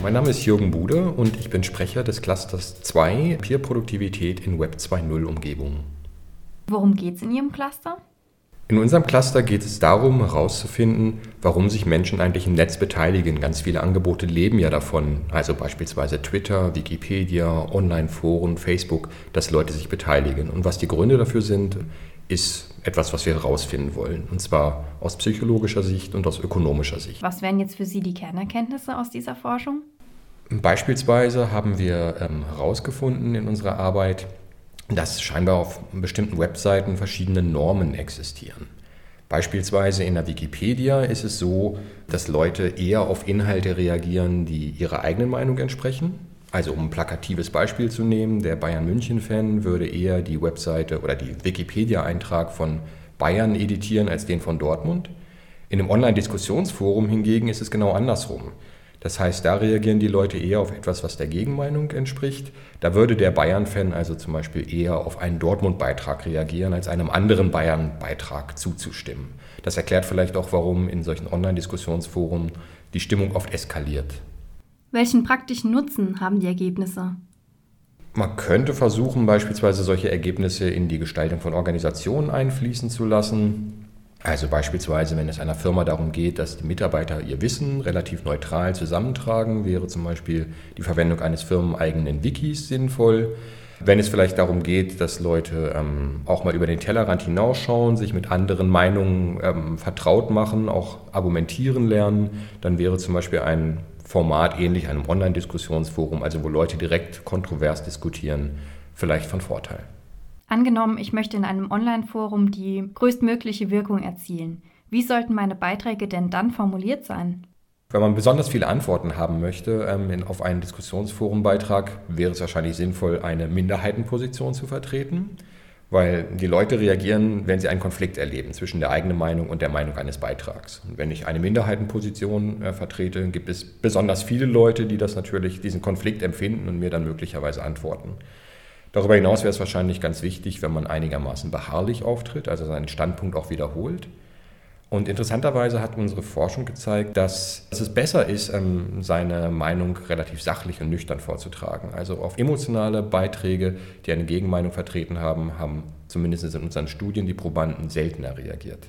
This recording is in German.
mein Name ist Jürgen Bude und ich bin Sprecher des Clusters 2 Peer-Produktivität in Web 2.0 Umgebungen. Worum geht es in Ihrem Cluster? In unserem Cluster geht es darum, herauszufinden, warum sich Menschen eigentlich im Netz beteiligen. Ganz viele Angebote leben ja davon, also beispielsweise Twitter, Wikipedia, Online-Foren, Facebook, dass Leute sich beteiligen. Und was die Gründe dafür sind, ist etwas, was wir herausfinden wollen. Und zwar aus psychologischer Sicht und aus ökonomischer Sicht. Was wären jetzt für Sie die Kernerkenntnisse aus dieser Forschung? Beispielsweise haben wir ähm, herausgefunden in unserer Arbeit, dass scheinbar auf bestimmten Webseiten verschiedene Normen existieren. Beispielsweise in der Wikipedia ist es so, dass Leute eher auf Inhalte reagieren, die ihrer eigenen Meinung entsprechen. Also um ein plakatives Beispiel zu nehmen, der Bayern München-Fan würde eher die Webseite oder die Wikipedia-Eintrag von Bayern editieren als den von Dortmund. In einem Online-Diskussionsforum hingegen ist es genau andersrum. Das heißt, da reagieren die Leute eher auf etwas, was der Gegenmeinung entspricht. Da würde der Bayern-Fan also zum Beispiel eher auf einen Dortmund-Beitrag reagieren, als einem anderen Bayern-Beitrag zuzustimmen. Das erklärt vielleicht auch, warum in solchen Online-Diskussionsforen die Stimmung oft eskaliert. Welchen praktischen Nutzen haben die Ergebnisse? Man könnte versuchen, beispielsweise solche Ergebnisse in die Gestaltung von Organisationen einfließen zu lassen. Also beispielsweise, wenn es einer Firma darum geht, dass die Mitarbeiter ihr Wissen relativ neutral zusammentragen, wäre zum Beispiel die Verwendung eines firmeneigenen Wikis sinnvoll. Wenn es vielleicht darum geht, dass Leute ähm, auch mal über den Tellerrand hinausschauen, sich mit anderen Meinungen ähm, vertraut machen, auch argumentieren lernen, dann wäre zum Beispiel ein Format ähnlich einem Online-Diskussionsforum, also wo Leute direkt kontrovers diskutieren, vielleicht von Vorteil. Angenommen, ich möchte in einem Online-Forum die größtmögliche Wirkung erzielen. Wie sollten meine Beiträge denn dann formuliert sein? Wenn man besonders viele Antworten haben möchte ähm, in, auf einen Diskussionsforumbeitrag, wäre es wahrscheinlich sinnvoll, eine Minderheitenposition zu vertreten, weil die Leute reagieren, wenn sie einen Konflikt erleben zwischen der eigenen Meinung und der Meinung eines Beitrags. Und wenn ich eine Minderheitenposition äh, vertrete, gibt es besonders viele Leute, die das natürlich, diesen Konflikt empfinden und mir dann möglicherweise antworten. Darüber hinaus wäre es wahrscheinlich ganz wichtig, wenn man einigermaßen beharrlich auftritt, also seinen Standpunkt auch wiederholt. Und interessanterweise hat unsere Forschung gezeigt, dass, es besser ist, ähm, seine Meinung relativ sachlich und nüchtern vorzutragen. Also auf emotionale Beiträge, die eine Gegenmeinung vertreten haben, haben zumindest in unseren Studien die Probanden seltener reagiert.